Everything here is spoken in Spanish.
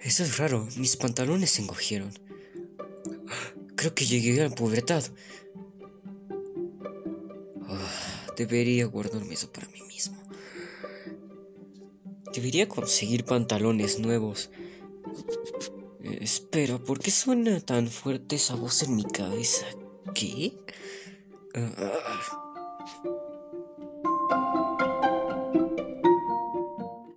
Eso es raro, mis pantalones se encogieron. Creo que llegué a la pubertad. Ah, debería guardarme eso para mí mismo. Debería conseguir pantalones nuevos. Espera, ¿por qué suena tan fuerte esa voz en mi cabeza? ¿Qué? Ah, ah,